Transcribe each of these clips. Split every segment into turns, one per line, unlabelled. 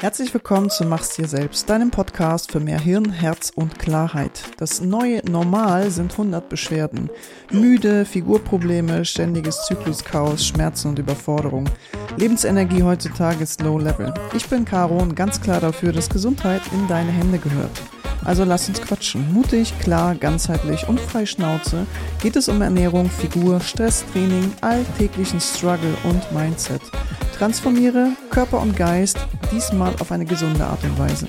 Herzlich willkommen zu Mach's dir selbst, deinem Podcast für mehr Hirn, Herz und Klarheit. Das neue Normal sind 100 Beschwerden. Müde, Figurprobleme, ständiges Zykluschaos, Schmerzen und Überforderung. Lebensenergie heutzutage ist low level. Ich bin Caro und ganz klar dafür, dass Gesundheit in deine Hände gehört. Also lass uns quatschen. Mutig, klar, ganzheitlich und frei Schnauze geht es um Ernährung, Figur, Stresstraining, alltäglichen Struggle und Mindset. Transformiere Körper und Geist, diesmal auf eine gesunde Art und Weise.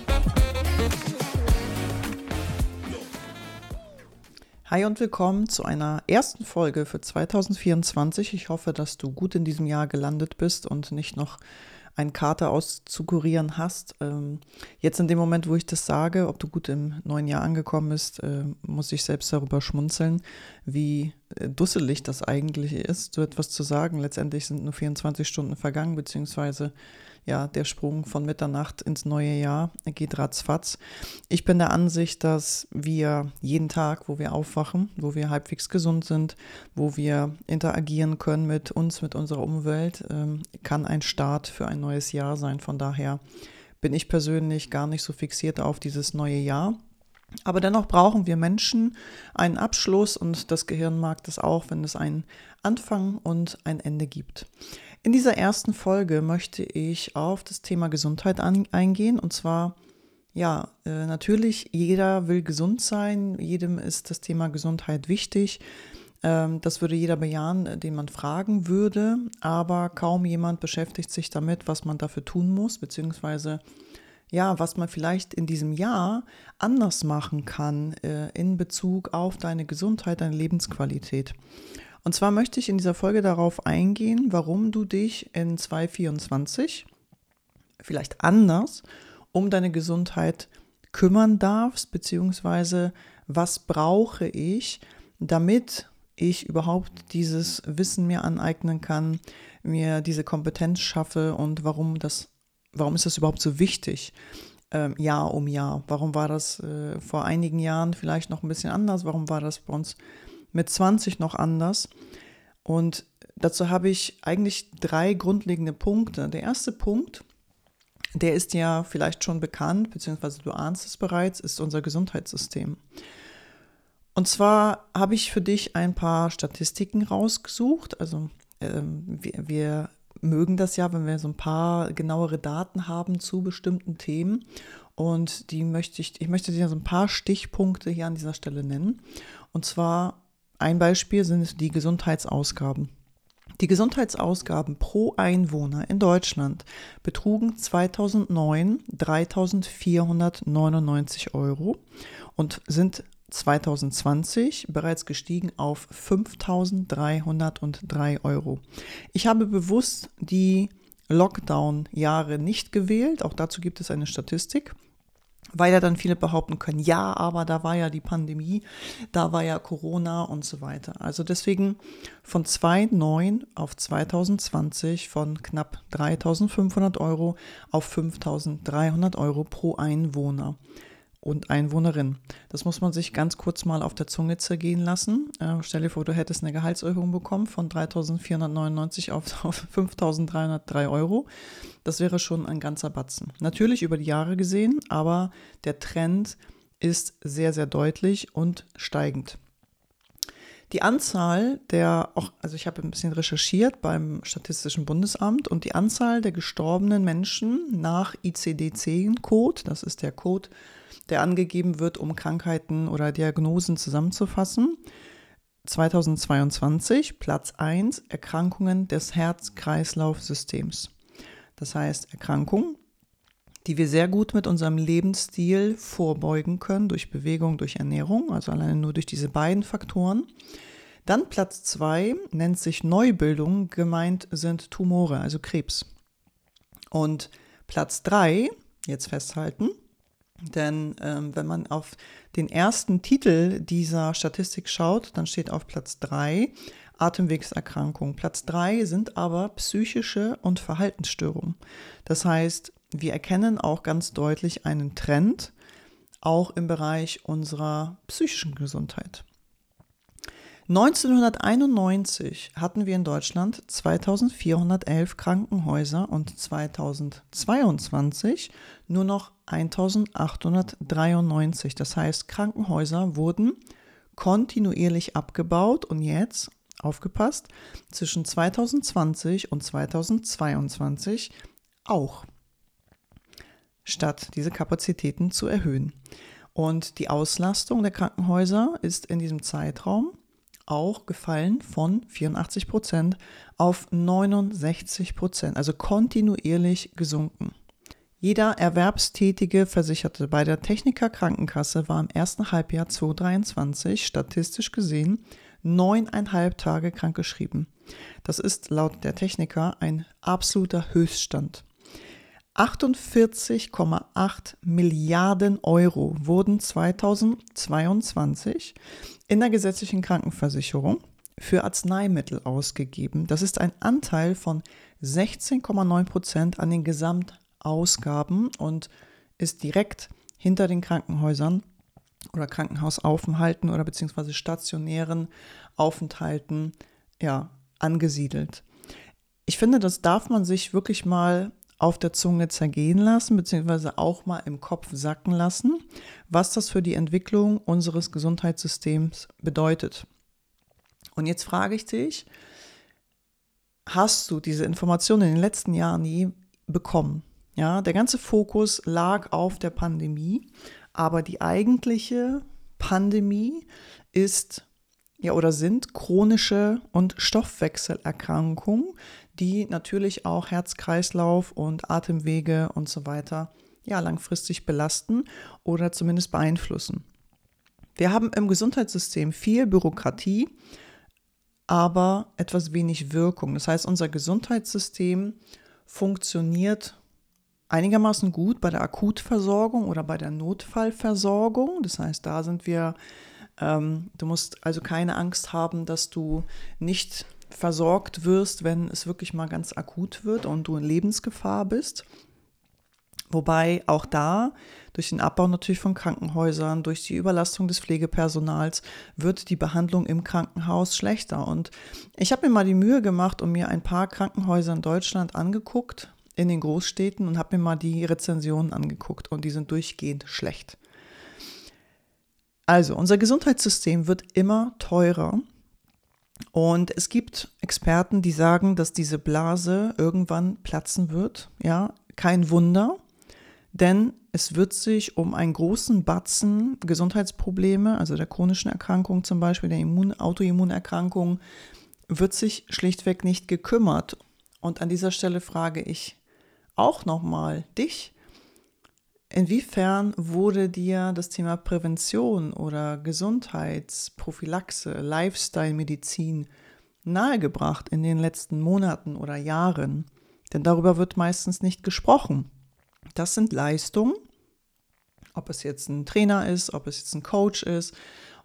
Hi und willkommen zu einer ersten Folge für 2024. Ich hoffe, dass du gut in diesem Jahr gelandet bist und nicht noch einen Kater auszukurieren hast. Ähm, jetzt in dem Moment, wo ich das sage, ob du gut im neuen Jahr angekommen bist, äh, muss ich selbst darüber schmunzeln, wie äh, dusselig das eigentlich ist, so etwas zu sagen. Letztendlich sind nur 24 Stunden vergangen, beziehungsweise ja, der Sprung von Mitternacht ins neue Jahr geht ratzfatz. Ich bin der Ansicht, dass wir jeden Tag, wo wir aufwachen, wo wir halbwegs gesund sind, wo wir interagieren können mit uns, mit unserer Umwelt, ähm, kann ein Start für ein neues Jahr sein. Von daher bin ich persönlich gar nicht so fixiert auf dieses neue Jahr. Aber dennoch brauchen wir Menschen einen Abschluss und das Gehirn mag das auch, wenn es einen Anfang und ein Ende gibt. In dieser ersten Folge möchte ich auf das Thema Gesundheit an, eingehen und zwar ja, äh, natürlich, jeder will gesund sein, jedem ist das Thema Gesundheit wichtig. Ähm, das würde jeder bejahen, den man fragen würde, aber kaum jemand beschäftigt sich damit, was man dafür tun muss, beziehungsweise ja, was man vielleicht in diesem Jahr anders machen kann äh, in Bezug auf deine Gesundheit, deine Lebensqualität. Und zwar möchte ich in dieser Folge darauf eingehen, warum du dich in 2024 vielleicht anders um deine Gesundheit kümmern darfst, beziehungsweise was brauche ich, damit ich überhaupt dieses Wissen mir aneignen kann, mir diese Kompetenz schaffe und warum das, warum ist das überhaupt so wichtig? Ähm, Jahr um Jahr. Warum war das äh, vor einigen Jahren vielleicht noch ein bisschen anders? Warum war das bei uns mit 20 noch anders. Und dazu habe ich eigentlich drei grundlegende Punkte. Der erste Punkt, der ist ja vielleicht schon bekannt, beziehungsweise du ahnst es bereits, ist unser Gesundheitssystem. Und zwar habe ich für dich ein paar Statistiken rausgesucht. Also ähm, wir, wir mögen das ja, wenn wir so ein paar genauere Daten haben zu bestimmten Themen. Und die möchte ich, ich möchte dir so ein paar Stichpunkte hier an dieser Stelle nennen. Und zwar ein Beispiel sind die Gesundheitsausgaben. Die Gesundheitsausgaben pro Einwohner in Deutschland betrugen 2009 3.499 Euro und sind 2020 bereits gestiegen auf 5.303 Euro. Ich habe bewusst die Lockdown-Jahre nicht gewählt, auch dazu gibt es eine Statistik weil ja dann viele behaupten können, ja, aber da war ja die Pandemie, da war ja Corona und so weiter. Also deswegen von 2,9 auf 2020 von knapp 3.500 Euro auf 5.300 Euro pro Einwohner und Einwohnerin. Das muss man sich ganz kurz mal auf der Zunge zergehen lassen. Äh, stell dir vor, du hättest eine Gehaltserhöhung bekommen von 3.499 auf, auf 5.303 Euro. Das wäre schon ein ganzer Batzen. Natürlich über die Jahre gesehen, aber der Trend ist sehr, sehr deutlich und steigend. Die Anzahl der, auch, also ich habe ein bisschen recherchiert beim Statistischen Bundesamt und die Anzahl der gestorbenen Menschen nach ICD-10-Code, das ist der Code der angegeben wird, um Krankheiten oder Diagnosen zusammenzufassen. 2022 Platz 1 Erkrankungen des Herz-Kreislauf-Systems. Das heißt Erkrankungen, die wir sehr gut mit unserem Lebensstil vorbeugen können, durch Bewegung, durch Ernährung, also alleine nur durch diese beiden Faktoren. Dann Platz 2 nennt sich Neubildung, gemeint sind Tumore, also Krebs. Und Platz 3, jetzt festhalten, denn ähm, wenn man auf den ersten Titel dieser Statistik schaut, dann steht auf Platz 3 Atemwegserkrankungen. Platz 3 sind aber psychische und Verhaltensstörungen. Das heißt, wir erkennen auch ganz deutlich einen Trend, auch im Bereich unserer psychischen Gesundheit. 1991 hatten wir in Deutschland 2411 Krankenhäuser und 2022 nur noch 1893. Das heißt, Krankenhäuser wurden kontinuierlich abgebaut und jetzt, aufgepasst, zwischen 2020 und 2022 auch, statt diese Kapazitäten zu erhöhen. Und die Auslastung der Krankenhäuser ist in diesem Zeitraum auch gefallen von 84 Prozent auf 69 Prozent, also kontinuierlich gesunken. Jeder erwerbstätige Versicherte bei der Techniker Krankenkasse war im ersten Halbjahr 2023 statistisch gesehen neuneinhalb Tage krankgeschrieben. Das ist laut der Techniker ein absoluter Höchststand. 48,8 Milliarden Euro wurden 2022 in der gesetzlichen Krankenversicherung für Arzneimittel ausgegeben. Das ist ein Anteil von 16,9 Prozent an den Gesamtausgaben und ist direkt hinter den Krankenhäusern oder Krankenhausaufenthalten oder beziehungsweise stationären Aufenthalten ja, angesiedelt. Ich finde, das darf man sich wirklich mal auf der Zunge zergehen lassen, beziehungsweise auch mal im Kopf sacken lassen, was das für die Entwicklung unseres Gesundheitssystems bedeutet. Und jetzt frage ich dich, hast du diese Informationen in den letzten Jahren nie bekommen? Ja, der ganze Fokus lag auf der Pandemie, aber die eigentliche Pandemie ist ja oder sind chronische und Stoffwechselerkrankungen, die natürlich auch Herz-Kreislauf und Atemwege und so weiter ja langfristig belasten oder zumindest beeinflussen. Wir haben im Gesundheitssystem viel Bürokratie, aber etwas wenig Wirkung. Das heißt, unser Gesundheitssystem funktioniert einigermaßen gut bei der Akutversorgung oder bei der Notfallversorgung. Das heißt, da sind wir ähm, du musst also keine Angst haben, dass du nicht versorgt wirst, wenn es wirklich mal ganz akut wird und du in Lebensgefahr bist. Wobei auch da durch den Abbau natürlich von Krankenhäusern, durch die Überlastung des Pflegepersonals wird die Behandlung im Krankenhaus schlechter. Und ich habe mir mal die Mühe gemacht und mir ein paar Krankenhäuser in Deutschland angeguckt, in den Großstädten, und habe mir mal die Rezensionen angeguckt und die sind durchgehend schlecht. Also, unser Gesundheitssystem wird immer teurer. Und es gibt Experten, die sagen, dass diese Blase irgendwann platzen wird. Ja, kein Wunder, denn es wird sich um einen großen Batzen Gesundheitsprobleme, also der chronischen Erkrankung zum Beispiel, der Immun Autoimmunerkrankung, wird sich schlichtweg nicht gekümmert. Und an dieser Stelle frage ich auch nochmal dich, Inwiefern wurde dir das Thema Prävention oder Gesundheitsprophylaxe, Lifestyle-Medizin nahegebracht in den letzten Monaten oder Jahren? Denn darüber wird meistens nicht gesprochen. Das sind Leistungen, ob es jetzt ein Trainer ist, ob es jetzt ein Coach ist,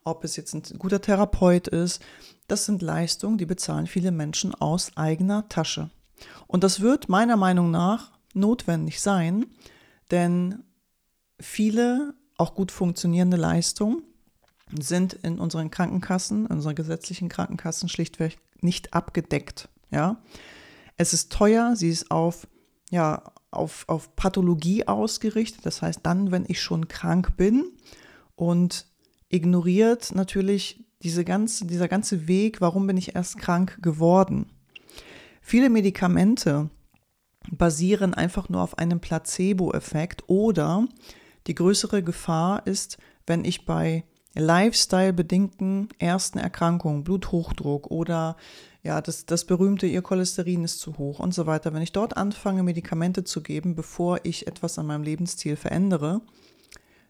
ob es jetzt ein guter Therapeut ist. Das sind Leistungen, die bezahlen viele Menschen aus eigener Tasche. Und das wird meiner Meinung nach notwendig sein, denn viele auch gut funktionierende Leistungen sind in unseren Krankenkassen, in unseren gesetzlichen Krankenkassen schlichtweg nicht abgedeckt. Ja, es ist teuer, sie ist auf, ja, auf, auf Pathologie ausgerichtet. Das heißt, dann, wenn ich schon krank bin und ignoriert natürlich diese ganze, dieser ganze Weg, warum bin ich erst krank geworden. Viele Medikamente basieren einfach nur auf einem Placebo-Effekt oder die größere Gefahr ist, wenn ich bei Lifestyle-bedingten ersten Erkrankungen, Bluthochdruck oder ja, das, das berühmte, ihr Cholesterin ist zu hoch und so weiter, wenn ich dort anfange, Medikamente zu geben, bevor ich etwas an meinem Lebensstil verändere,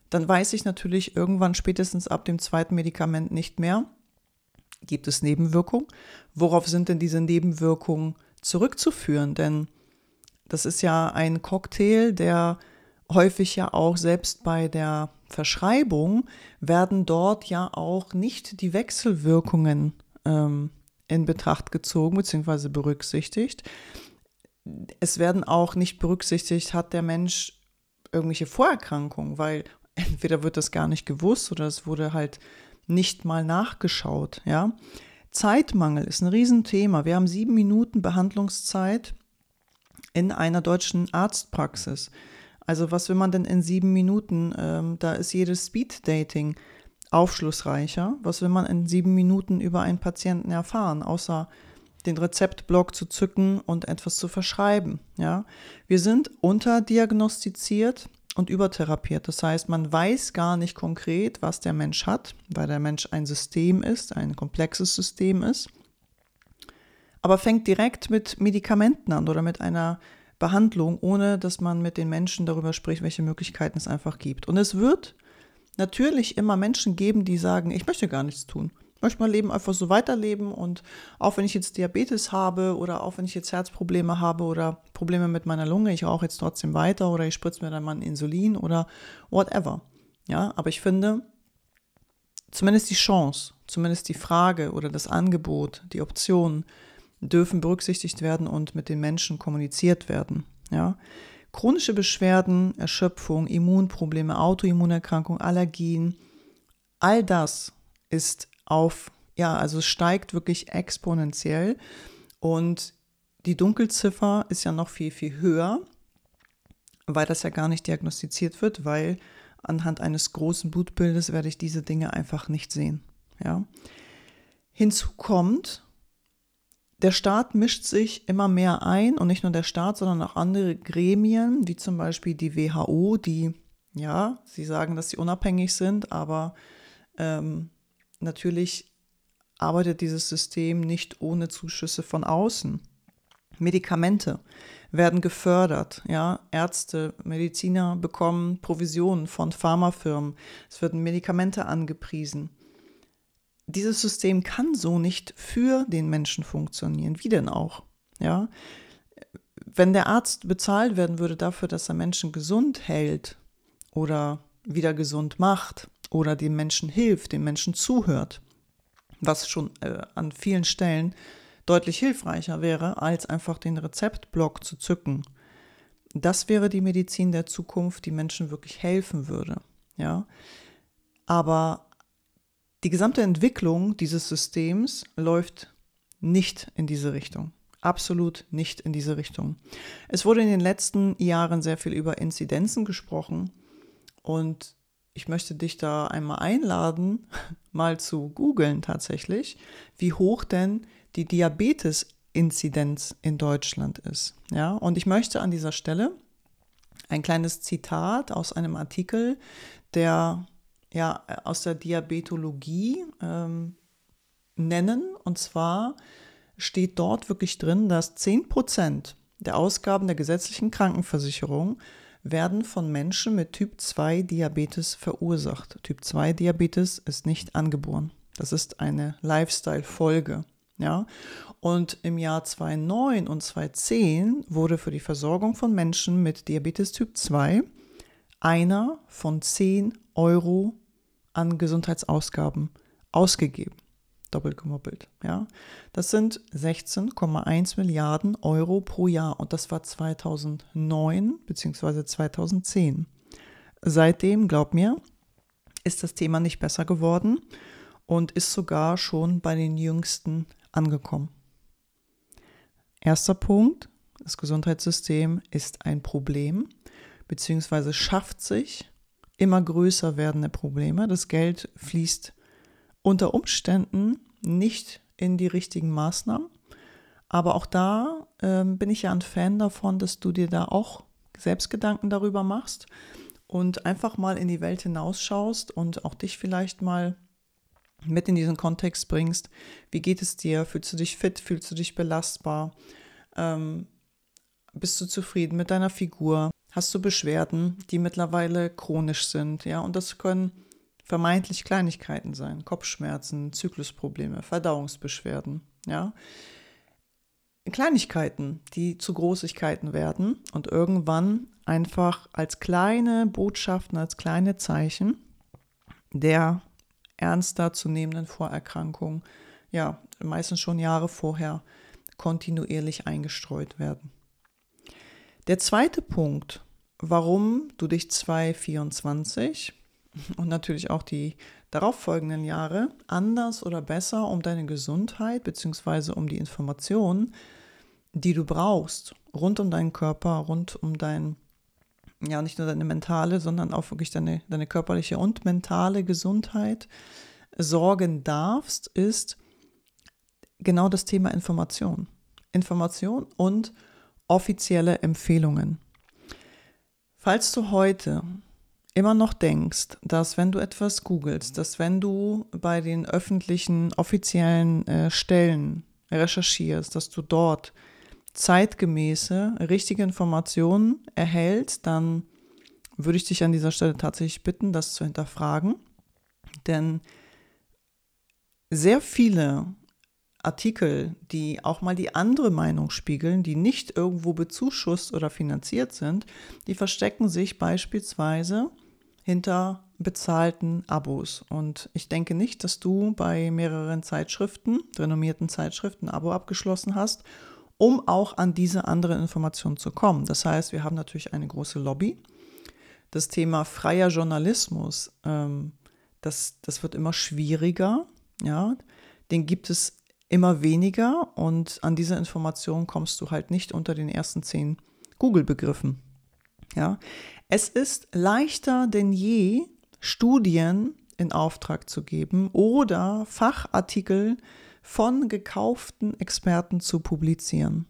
dann weiß ich natürlich irgendwann spätestens ab dem zweiten Medikament nicht mehr, gibt es Nebenwirkungen? Worauf sind denn diese Nebenwirkungen zurückzuführen? Denn das ist ja ein Cocktail, der häufig ja auch selbst bei der Verschreibung werden dort ja auch nicht die Wechselwirkungen ähm, in Betracht gezogen bzw. berücksichtigt. Es werden auch nicht berücksichtigt, hat der Mensch irgendwelche Vorerkrankungen, weil entweder wird das gar nicht gewusst oder es wurde halt nicht mal nachgeschaut, ja. Zeitmangel ist ein Riesenthema. Wir haben sieben Minuten Behandlungszeit in einer deutschen Arztpraxis. Also was will man denn in sieben Minuten? Ähm, da ist jedes Speed-Dating aufschlussreicher. Was will man in sieben Minuten über einen Patienten erfahren, außer den Rezeptblock zu zücken und etwas zu verschreiben? Ja, wir sind unterdiagnostiziert und übertherapiert. Das heißt, man weiß gar nicht konkret, was der Mensch hat, weil der Mensch ein System ist, ein komplexes System ist, aber fängt direkt mit Medikamenten an oder mit einer Behandlung, ohne dass man mit den Menschen darüber spricht, welche Möglichkeiten es einfach gibt. Und es wird natürlich immer Menschen geben, die sagen, ich möchte gar nichts tun. Ich möchte mein Leben einfach so weiterleben und auch wenn ich jetzt Diabetes habe oder auch wenn ich jetzt Herzprobleme habe oder Probleme mit meiner Lunge, ich rauche jetzt trotzdem weiter oder ich spritze mir dann mal Insulin oder whatever. Ja, aber ich finde, zumindest die Chance, zumindest die Frage oder das Angebot, die Option dürfen berücksichtigt werden und mit den Menschen kommuniziert werden. Ja. Chronische Beschwerden, Erschöpfung, Immunprobleme, Autoimmunerkrankung, Allergien, all das ist auf, ja, also steigt wirklich exponentiell und die Dunkelziffer ist ja noch viel, viel höher, weil das ja gar nicht diagnostiziert wird, weil anhand eines großen Blutbildes werde ich diese Dinge einfach nicht sehen. Ja. Hinzu kommt, der Staat mischt sich immer mehr ein und nicht nur der Staat, sondern auch andere Gremien, wie zum Beispiel die WHO, die, ja, sie sagen, dass sie unabhängig sind, aber ähm, natürlich arbeitet dieses System nicht ohne Zuschüsse von außen. Medikamente werden gefördert, ja, Ärzte, Mediziner bekommen Provisionen von Pharmafirmen, es werden Medikamente angepriesen dieses System kann so nicht für den Menschen funktionieren. Wie denn auch? Ja? Wenn der Arzt bezahlt werden würde dafür, dass er Menschen gesund hält oder wieder gesund macht oder dem Menschen hilft, dem Menschen zuhört, was schon äh, an vielen Stellen deutlich hilfreicher wäre, als einfach den Rezeptblock zu zücken. Das wäre die Medizin der Zukunft, die Menschen wirklich helfen würde. Ja, aber die gesamte Entwicklung dieses Systems läuft nicht in diese Richtung. Absolut nicht in diese Richtung. Es wurde in den letzten Jahren sehr viel über Inzidenzen gesprochen und ich möchte dich da einmal einladen, mal zu googeln tatsächlich, wie hoch denn die Diabetes-Inzidenz in Deutschland ist. Ja, und ich möchte an dieser Stelle ein kleines Zitat aus einem Artikel, der ja, aus der Diabetologie ähm, nennen. Und zwar steht dort wirklich drin, dass 10 Prozent der Ausgaben der gesetzlichen Krankenversicherung werden von Menschen mit Typ 2 Diabetes verursacht. Typ 2 Diabetes ist nicht angeboren. Das ist eine Lifestyle-Folge. Ja? Und im Jahr 2009 und 2010 wurde für die Versorgung von Menschen mit Diabetes Typ 2 einer von 10 Euro an Gesundheitsausgaben ausgegeben. Doppelt gemoppelt. Ja. Das sind 16,1 Milliarden Euro pro Jahr und das war 2009 bzw. 2010. Seitdem, glaub mir, ist das Thema nicht besser geworden und ist sogar schon bei den Jüngsten angekommen. Erster Punkt, das Gesundheitssystem ist ein Problem beziehungsweise schafft sich immer größer werdende Probleme. Das Geld fließt unter Umständen nicht in die richtigen Maßnahmen. Aber auch da äh, bin ich ja ein Fan davon, dass du dir da auch selbst Gedanken darüber machst und einfach mal in die Welt hinausschaust und auch dich vielleicht mal mit in diesen Kontext bringst. Wie geht es dir? Fühlst du dich fit? Fühlst du dich belastbar? Ähm, bist du zufrieden mit deiner Figur? Hast du Beschwerden, die mittlerweile chronisch sind, ja, und das können vermeintlich Kleinigkeiten sein, Kopfschmerzen, Zyklusprobleme, Verdauungsbeschwerden, ja. Kleinigkeiten, die zu Großigkeiten werden und irgendwann einfach als kleine Botschaften, als kleine Zeichen der ernster zu nehmenden Vorerkrankung, ja, meistens schon Jahre vorher kontinuierlich eingestreut werden. Der zweite Punkt, warum du dich 2024 und natürlich auch die darauffolgenden Jahre anders oder besser um deine Gesundheit bzw. um die Informationen, die du brauchst, rund um deinen Körper, rund um dein, ja, nicht nur deine mentale, sondern auch wirklich deine, deine körperliche und mentale Gesundheit sorgen darfst, ist genau das Thema Information. Information und offizielle Empfehlungen. Falls du heute immer noch denkst, dass wenn du etwas googelst, dass wenn du bei den öffentlichen, offiziellen äh, Stellen recherchierst, dass du dort zeitgemäße, richtige Informationen erhältst, dann würde ich dich an dieser Stelle tatsächlich bitten, das zu hinterfragen. Denn sehr viele Artikel, die auch mal die andere Meinung spiegeln, die nicht irgendwo bezuschusst oder finanziert sind, die verstecken sich beispielsweise hinter bezahlten Abos. Und ich denke nicht, dass du bei mehreren Zeitschriften, renommierten Zeitschriften, ein Abo abgeschlossen hast, um auch an diese andere Information zu kommen. Das heißt, wir haben natürlich eine große Lobby. Das Thema freier Journalismus, ähm, das, das wird immer schwieriger. Ja, den gibt es immer weniger und an diese Information kommst du halt nicht unter den ersten zehn Google-Begriffen. Ja, es ist leichter denn je, Studien in Auftrag zu geben oder Fachartikel von gekauften Experten zu publizieren.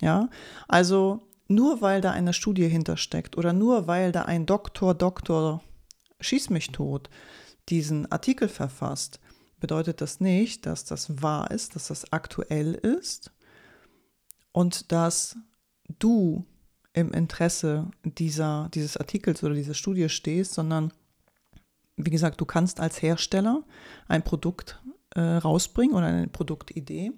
Ja, also nur weil da eine Studie hintersteckt oder nur weil da ein Doktor, Doktor, schieß mich tot, diesen Artikel verfasst, bedeutet das nicht, dass das wahr ist, dass das aktuell ist und dass du im Interesse dieser, dieses Artikels oder dieser Studie stehst, sondern wie gesagt, du kannst als Hersteller ein Produkt äh, rausbringen oder eine Produktidee,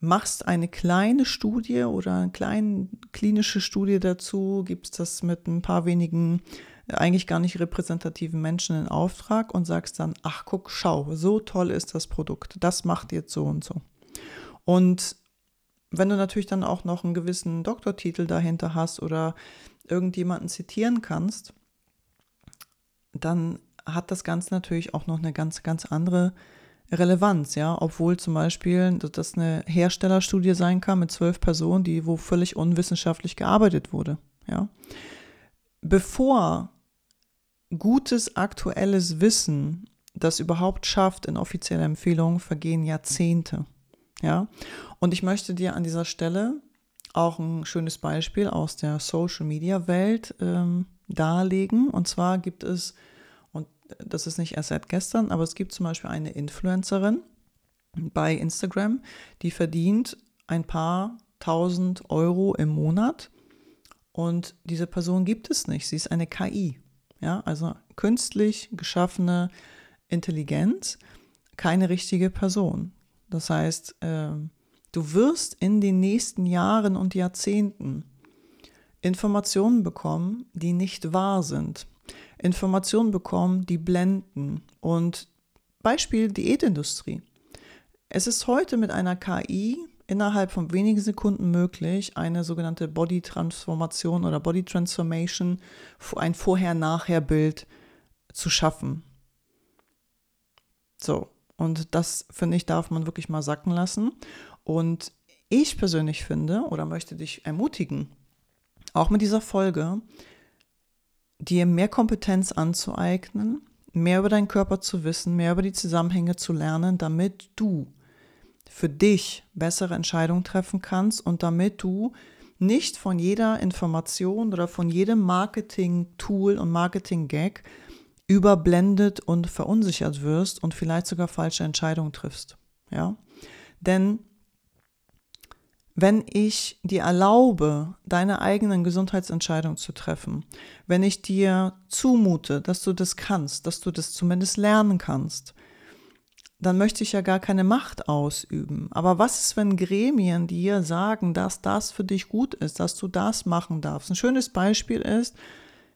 machst eine kleine Studie oder eine kleine klinische Studie dazu, gibst das mit ein paar wenigen eigentlich gar nicht repräsentativen Menschen in Auftrag und sagst dann, ach guck, schau, so toll ist das Produkt, das macht jetzt so und so. Und wenn du natürlich dann auch noch einen gewissen Doktortitel dahinter hast oder irgendjemanden zitieren kannst, dann hat das Ganze natürlich auch noch eine ganz, ganz andere Relevanz, ja, obwohl zum Beispiel das eine Herstellerstudie sein kann mit zwölf Personen, die wo völlig unwissenschaftlich gearbeitet wurde, ja. Bevor gutes aktuelles Wissen das überhaupt schafft in offizielle Empfehlungen, vergehen Jahrzehnte. Ja, und ich möchte dir an dieser Stelle auch ein schönes Beispiel aus der Social Media Welt ähm, darlegen. Und zwar gibt es, und das ist nicht erst seit gestern, aber es gibt zum Beispiel eine Influencerin bei Instagram, die verdient ein paar tausend Euro im Monat. Und diese Person gibt es nicht. Sie ist eine KI. Ja, also künstlich geschaffene Intelligenz, keine richtige Person. Das heißt, äh, du wirst in den nächsten Jahren und Jahrzehnten Informationen bekommen, die nicht wahr sind. Informationen bekommen, die blenden. Und Beispiel Diätindustrie. Es ist heute mit einer KI innerhalb von wenigen Sekunden möglich, eine sogenannte Body-Transformation oder Body-Transformation, ein Vorher-Nachher-Bild zu schaffen. So, und das, finde ich, darf man wirklich mal sacken lassen. Und ich persönlich finde oder möchte dich ermutigen, auch mit dieser Folge, dir mehr Kompetenz anzueignen, mehr über deinen Körper zu wissen, mehr über die Zusammenhänge zu lernen, damit du für dich bessere Entscheidungen treffen kannst und damit du nicht von jeder Information oder von jedem Marketing-Tool und Marketing-Gag überblendet und verunsichert wirst und vielleicht sogar falsche Entscheidungen triffst. Ja? Denn wenn ich dir erlaube, deine eigenen Gesundheitsentscheidungen zu treffen, wenn ich dir zumute, dass du das kannst, dass du das zumindest lernen kannst, dann möchte ich ja gar keine Macht ausüben. Aber was ist, wenn Gremien dir sagen, dass das für dich gut ist, dass du das machen darfst? Ein schönes Beispiel ist,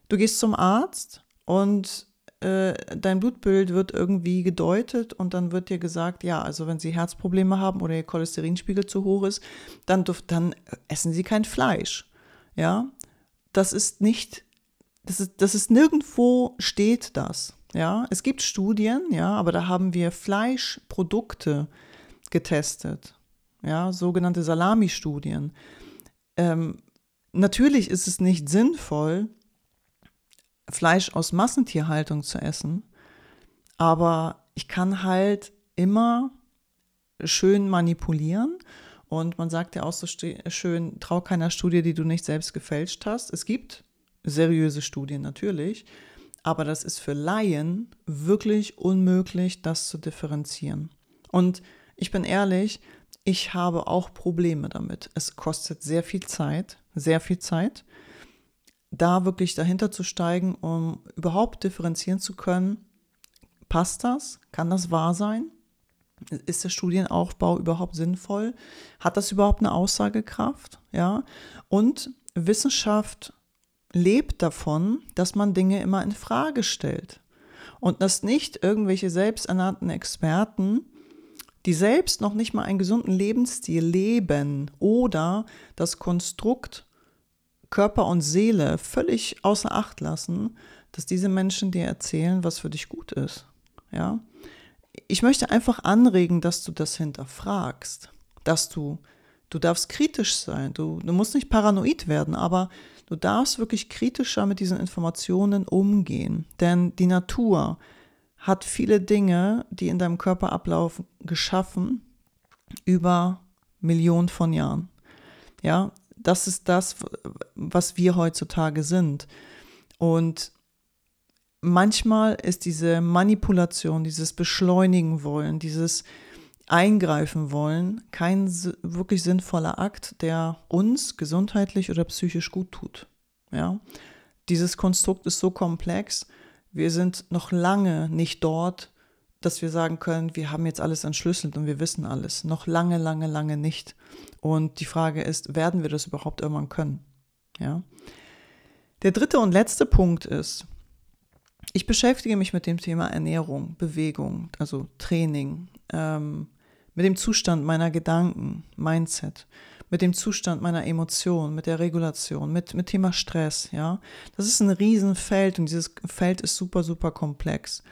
du gehst zum Arzt und äh, dein Blutbild wird irgendwie gedeutet und dann wird dir gesagt, ja, also wenn Sie Herzprobleme haben oder Ihr Cholesterinspiegel zu hoch ist, dann, dann essen Sie kein Fleisch. Ja, das ist nicht, das ist, das ist nirgendwo steht das. Ja, es gibt Studien, ja, aber da haben wir Fleischprodukte getestet. Ja, sogenannte Salami-Studien. Ähm, natürlich ist es nicht sinnvoll, Fleisch aus Massentierhaltung zu essen, aber ich kann halt immer schön manipulieren. Und man sagt ja auch so schön, trau keiner Studie, die du nicht selbst gefälscht hast. Es gibt seriöse Studien natürlich, aber das ist für Laien wirklich unmöglich, das zu differenzieren. Und ich bin ehrlich, ich habe auch Probleme damit. Es kostet sehr viel Zeit, sehr viel Zeit, da wirklich dahinter zu steigen, um überhaupt differenzieren zu können. Passt das? Kann das wahr sein? Ist der Studienaufbau überhaupt sinnvoll? Hat das überhaupt eine Aussagekraft? Ja. Und Wissenschaft lebt davon, dass man Dinge immer in Frage stellt. Und dass nicht irgendwelche selbsternannten Experten, die selbst noch nicht mal einen gesunden Lebensstil leben oder das Konstrukt Körper und Seele völlig außer Acht lassen, dass diese Menschen dir erzählen, was für dich gut ist. Ja? Ich möchte einfach anregen, dass du das hinterfragst, dass du, du darfst kritisch sein, du, du musst nicht paranoid werden, aber du darfst wirklich kritischer mit diesen Informationen umgehen, denn die Natur hat viele Dinge, die in deinem Körper ablaufen, geschaffen über Millionen von Jahren. Ja, das ist das, was wir heutzutage sind. Und manchmal ist diese Manipulation, dieses Beschleunigen wollen, dieses Eingreifen wollen, kein wirklich sinnvoller Akt, der uns gesundheitlich oder psychisch gut tut. Ja? Dieses Konstrukt ist so komplex, wir sind noch lange nicht dort, dass wir sagen können, wir haben jetzt alles entschlüsselt und wir wissen alles. Noch lange, lange, lange nicht. Und die Frage ist, werden wir das überhaupt irgendwann können? Ja. Der dritte und letzte Punkt ist, ich beschäftige mich mit dem Thema Ernährung, Bewegung, also Training, ähm, mit dem Zustand meiner Gedanken, Mindset, mit dem Zustand meiner Emotionen, mit der Regulation, mit, mit Thema Stress, ja. Das ist ein Riesenfeld und dieses Feld ist super, super komplex.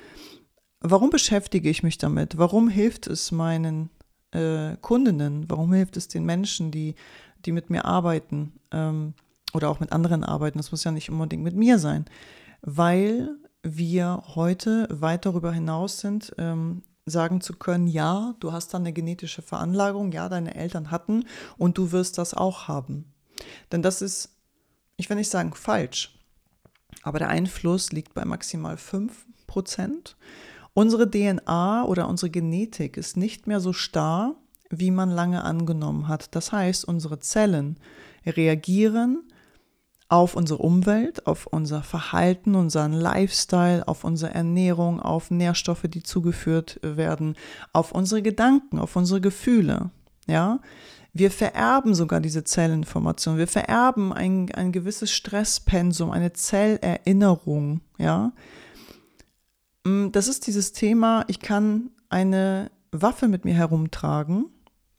Warum beschäftige ich mich damit? Warum hilft es meinen äh, Kundinnen? Warum hilft es den Menschen, die, die mit mir arbeiten ähm, oder auch mit anderen arbeiten? Das muss ja nicht unbedingt mit mir sein, weil wir heute weit darüber hinaus sind, ähm, sagen zu können, ja, du hast da eine genetische Veranlagung, ja, deine Eltern hatten und du wirst das auch haben. Denn das ist, ich will nicht sagen falsch, aber der Einfluss liegt bei maximal 5 Prozent. Unsere DNA oder unsere Genetik ist nicht mehr so starr, wie man lange angenommen hat. Das heißt, unsere Zellen reagieren auf unsere Umwelt, auf unser Verhalten, unseren Lifestyle, auf unsere Ernährung, auf Nährstoffe, die zugeführt werden, auf unsere Gedanken, auf unsere Gefühle. Ja, wir vererben sogar diese Zellinformation. Wir vererben ein, ein gewisses Stresspensum, eine Zellerinnerung. Ja, Mm, das ist dieses Thema, ich kann eine Waffe mit mir herumtragen,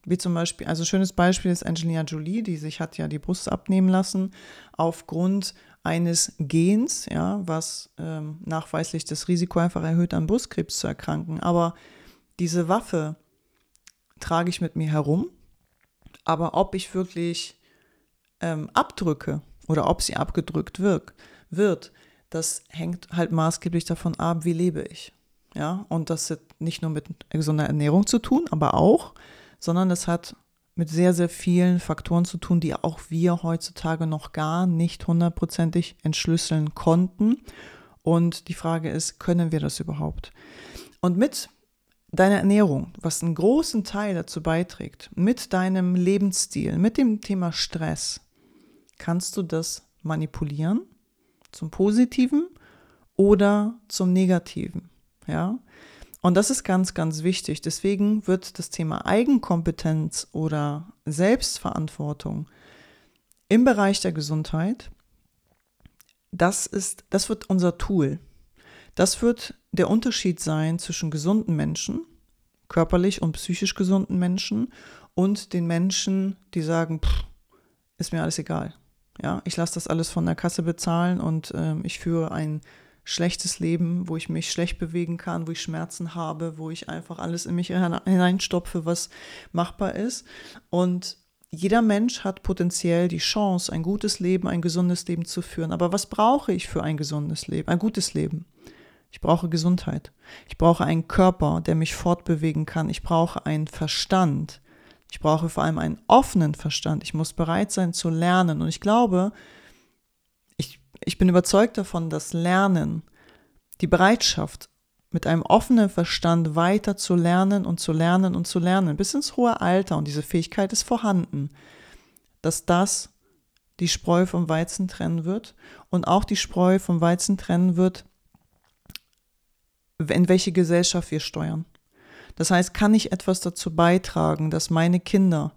wie zum Beispiel, also schönes Beispiel ist Angelina Jolie, die sich hat ja die Brust abnehmen lassen aufgrund eines Gens, ja, was ähm, nachweislich das Risiko einfach erhöht, an Brustkrebs zu erkranken. Aber diese Waffe trage ich mit mir herum. Aber ob ich wirklich ähm, abdrücke oder ob sie abgedrückt wirkt, wird, das hängt halt maßgeblich davon ab, wie lebe ich. Ja, und das hat nicht nur mit gesunder Ernährung zu tun, aber auch, sondern es hat mit sehr, sehr vielen Faktoren zu tun, die auch wir heutzutage noch gar nicht hundertprozentig entschlüsseln konnten. Und die Frage ist, können wir das überhaupt? Und mit deiner Ernährung, was einen großen Teil dazu beiträgt, mit deinem Lebensstil, mit dem Thema Stress, kannst du das manipulieren zum Positiven oder zum Negativen. Ja? Und das ist ganz, ganz wichtig. Deswegen wird das Thema Eigenkompetenz oder Selbstverantwortung im Bereich der Gesundheit, das ist, das wird unser Tool. Das wird der Unterschied sein zwischen gesunden Menschen, körperlich und psychisch gesunden Menschen und den Menschen, die sagen, pff, ist mir alles egal. Ja, ich lasse das alles von der Kasse bezahlen und ähm, ich führe ein schlechtes Leben, wo ich mich schlecht bewegen kann, wo ich Schmerzen habe, wo ich einfach alles in mich hineinstopfe, was machbar ist. Und jeder Mensch hat potenziell die Chance, ein gutes Leben, ein gesundes Leben zu führen. Aber was brauche ich für ein gesundes Leben, ein gutes Leben? Ich brauche Gesundheit. Ich brauche einen Körper, der mich fortbewegen kann. Ich brauche einen Verstand. Ich brauche vor allem einen offenen Verstand. Ich muss bereit sein zu lernen. Und ich glaube, ich, bin überzeugt davon, dass Lernen, die Bereitschaft, mit einem offenen Verstand weiter zu lernen und zu lernen und zu lernen, bis ins hohe Alter, und diese Fähigkeit ist vorhanden, dass das die Spreu vom Weizen trennen wird und auch die Spreu vom Weizen trennen wird, in welche Gesellschaft wir steuern. Das heißt, kann ich etwas dazu beitragen, dass meine Kinder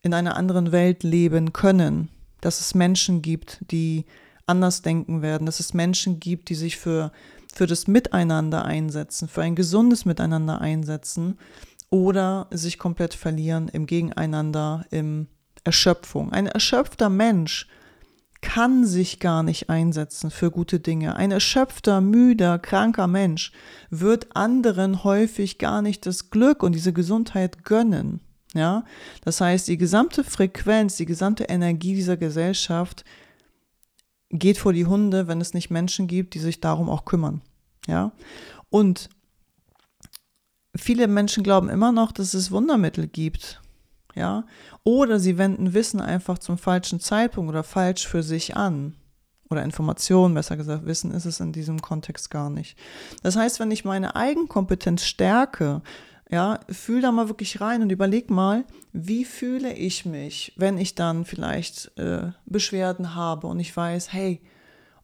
in einer anderen Welt leben können, dass es Menschen gibt, die anders denken werden, dass es Menschen gibt, die sich für, für das Miteinander einsetzen, für ein gesundes Miteinander einsetzen oder sich komplett verlieren im Gegeneinander, im Erschöpfung. Ein erschöpfter Mensch kann sich gar nicht einsetzen für gute Dinge. Ein erschöpfter, müder, kranker Mensch wird anderen häufig gar nicht das Glück und diese Gesundheit gönnen. Ja, das heißt, die gesamte Frequenz, die gesamte Energie dieser Gesellschaft geht vor die Hunde, wenn es nicht Menschen gibt, die sich darum auch kümmern. Ja, und viele Menschen glauben immer noch, dass es Wundermittel gibt ja, oder sie wenden Wissen einfach zum falschen Zeitpunkt oder falsch für sich an. Oder Informationen, besser gesagt, Wissen ist es in diesem Kontext gar nicht. Das heißt, wenn ich meine Eigenkompetenz stärke, ja, fühl da mal wirklich rein und überleg mal, wie fühle ich mich, wenn ich dann vielleicht äh, Beschwerden habe und ich weiß, hey,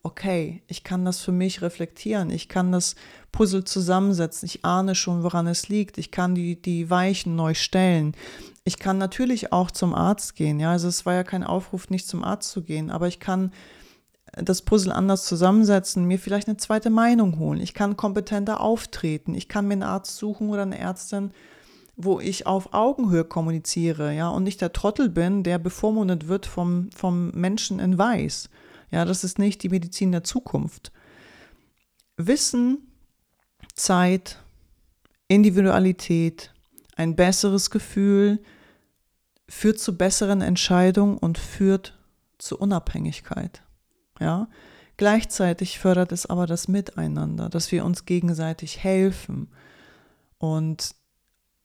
okay, ich kann das für mich reflektieren, ich kann das Puzzle zusammensetzen, ich ahne schon, woran es liegt, ich kann die, die Weichen neu stellen. Ich kann natürlich auch zum Arzt gehen, ja, also es war ja kein Aufruf, nicht zum Arzt zu gehen, aber ich kann das Puzzle anders zusammensetzen, mir vielleicht eine zweite Meinung holen. Ich kann kompetenter auftreten. Ich kann mir einen Arzt suchen oder eine Ärztin, wo ich auf Augenhöhe kommuniziere, ja, und nicht der Trottel bin, der bevormundet wird vom, vom Menschen in Weiß. Ja, das ist nicht die Medizin der Zukunft. Wissen, Zeit, Individualität, ein besseres Gefühl führt zu besseren Entscheidungen und führt zu Unabhängigkeit. Ja? Gleichzeitig fördert es aber das Miteinander, dass wir uns gegenseitig helfen. Und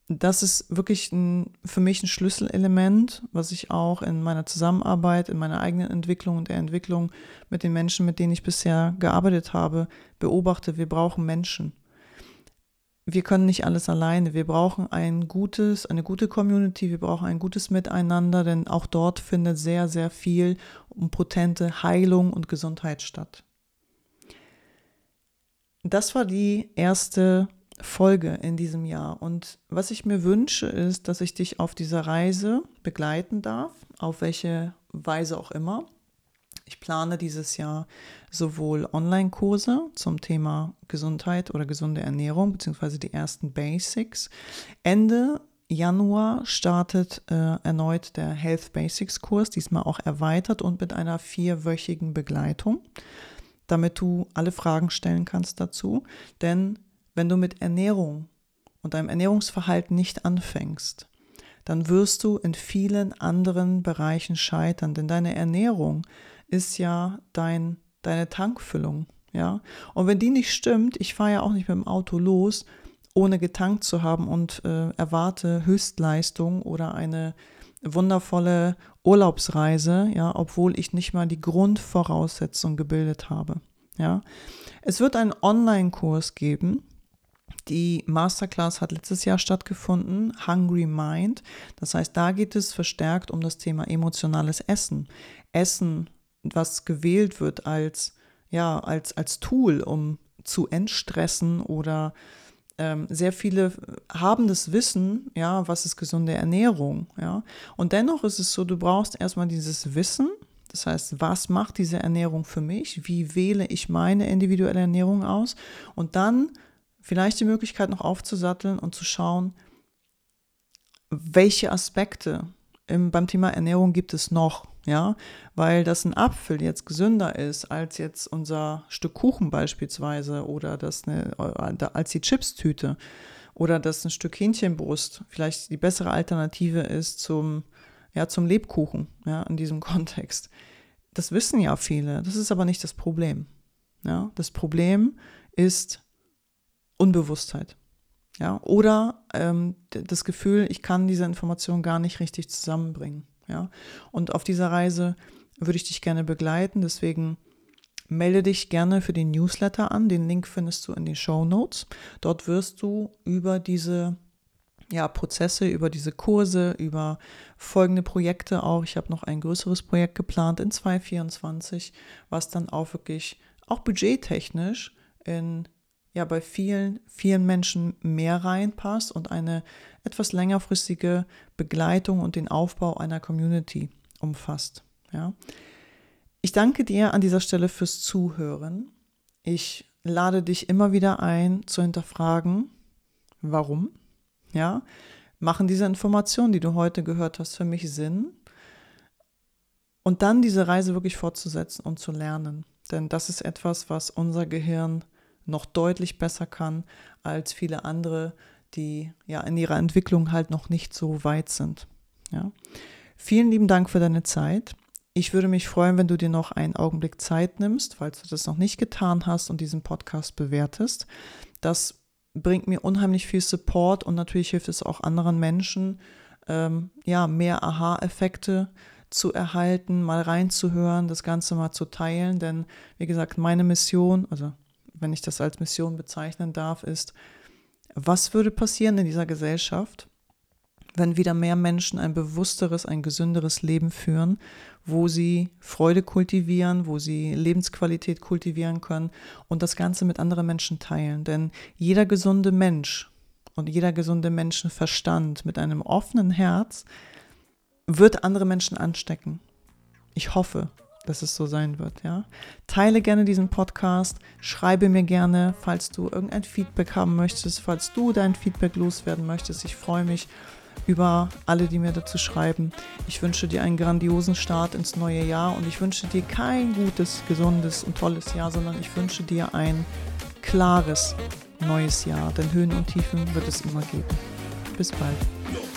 das ist wirklich ein, für mich ein Schlüsselelement, was ich auch in meiner Zusammenarbeit, in meiner eigenen Entwicklung und der Entwicklung mit den Menschen, mit denen ich bisher gearbeitet habe, beobachte. Wir brauchen Menschen. Wir können nicht alles alleine. Wir brauchen ein gutes, eine gute Community. Wir brauchen ein gutes Miteinander, denn auch dort findet sehr, sehr viel um potente Heilung und Gesundheit statt. Das war die erste Folge in diesem Jahr. Und was ich mir wünsche, ist, dass ich dich auf dieser Reise begleiten darf, auf welche Weise auch immer. Ich plane dieses Jahr sowohl Online-Kurse zum Thema Gesundheit oder gesunde Ernährung, beziehungsweise die ersten Basics. Ende Januar startet äh, erneut der Health Basics Kurs, diesmal auch erweitert und mit einer vierwöchigen Begleitung, damit du alle Fragen stellen kannst dazu. Denn wenn du mit Ernährung und deinem Ernährungsverhalten nicht anfängst, dann wirst du in vielen anderen Bereichen scheitern, denn deine Ernährung ist ja dein, deine Tankfüllung, ja. Und wenn die nicht stimmt, ich fahre ja auch nicht mit dem Auto los, ohne getankt zu haben und äh, erwarte Höchstleistung oder eine wundervolle Urlaubsreise, ja, obwohl ich nicht mal die Grundvoraussetzung gebildet habe, ja. Es wird einen Online-Kurs geben, die Masterclass hat letztes Jahr stattgefunden, Hungry Mind. Das heißt, da geht es verstärkt um das Thema emotionales Essen. Essen, was gewählt wird als, ja, als, als Tool, um zu entstressen oder ähm, sehr viele haben das Wissen, ja, was ist gesunde Ernährung, ja. Und dennoch ist es so, du brauchst erstmal dieses Wissen, das heißt, was macht diese Ernährung für mich? Wie wähle ich meine individuelle Ernährung aus? Und dann vielleicht die Möglichkeit noch aufzusatteln und zu schauen, welche Aspekte im, beim Thema Ernährung gibt es noch, ja, weil das ein Apfel jetzt gesünder ist als jetzt unser Stück Kuchen beispielsweise oder das eine, äh, als die Chipstüte oder dass ein Stück Hähnchenbrust vielleicht die bessere Alternative ist zum, ja, zum Lebkuchen, ja, in diesem Kontext. Das wissen ja viele, das ist aber nicht das Problem. Ja, das Problem ist Unbewusstheit. Ja, oder ähm, das Gefühl, ich kann diese Information gar nicht richtig zusammenbringen. Ja, und auf dieser Reise würde ich dich gerne begleiten. Deswegen melde dich gerne für den Newsletter an. Den Link findest du in den Show Notes. Dort wirst du über diese ja, Prozesse, über diese Kurse, über folgende Projekte auch. Ich habe noch ein größeres Projekt geplant in 2024, was dann auch wirklich auch budgettechnisch in ja bei vielen, vielen Menschen mehr reinpasst und eine etwas längerfristige Begleitung und den Aufbau einer Community umfasst. Ja. Ich danke dir an dieser Stelle fürs Zuhören. Ich lade dich immer wieder ein, zu hinterfragen, warum. Ja, machen diese Informationen, die du heute gehört hast, für mich Sinn? Und dann diese Reise wirklich fortzusetzen und zu lernen. Denn das ist etwas, was unser Gehirn noch deutlich besser kann als viele andere, die ja in ihrer Entwicklung halt noch nicht so weit sind. Ja. Vielen lieben Dank für deine Zeit. Ich würde mich freuen, wenn du dir noch einen Augenblick Zeit nimmst, falls du das noch nicht getan hast und diesen Podcast bewertest. Das bringt mir unheimlich viel Support und natürlich hilft es auch anderen Menschen, ähm, ja, mehr Aha-Effekte zu erhalten, mal reinzuhören, das Ganze mal zu teilen. Denn wie gesagt, meine Mission, also wenn ich das als Mission bezeichnen darf, ist, was würde passieren in dieser Gesellschaft, wenn wieder mehr Menschen ein bewussteres, ein gesünderes Leben führen, wo sie Freude kultivieren, wo sie Lebensqualität kultivieren können und das Ganze mit anderen Menschen teilen. Denn jeder gesunde Mensch und jeder gesunde Menschenverstand mit einem offenen Herz wird andere Menschen anstecken. Ich hoffe, dass es so sein wird, ja. Teile gerne diesen Podcast, schreibe mir gerne, falls du irgendein Feedback haben möchtest, falls du dein Feedback loswerden möchtest. Ich freue mich über alle, die mir dazu schreiben. Ich wünsche dir einen grandiosen Start ins neue Jahr und ich wünsche dir kein gutes, gesundes und tolles Jahr, sondern ich wünsche dir ein klares neues Jahr, denn Höhen und Tiefen wird es immer geben. Bis bald.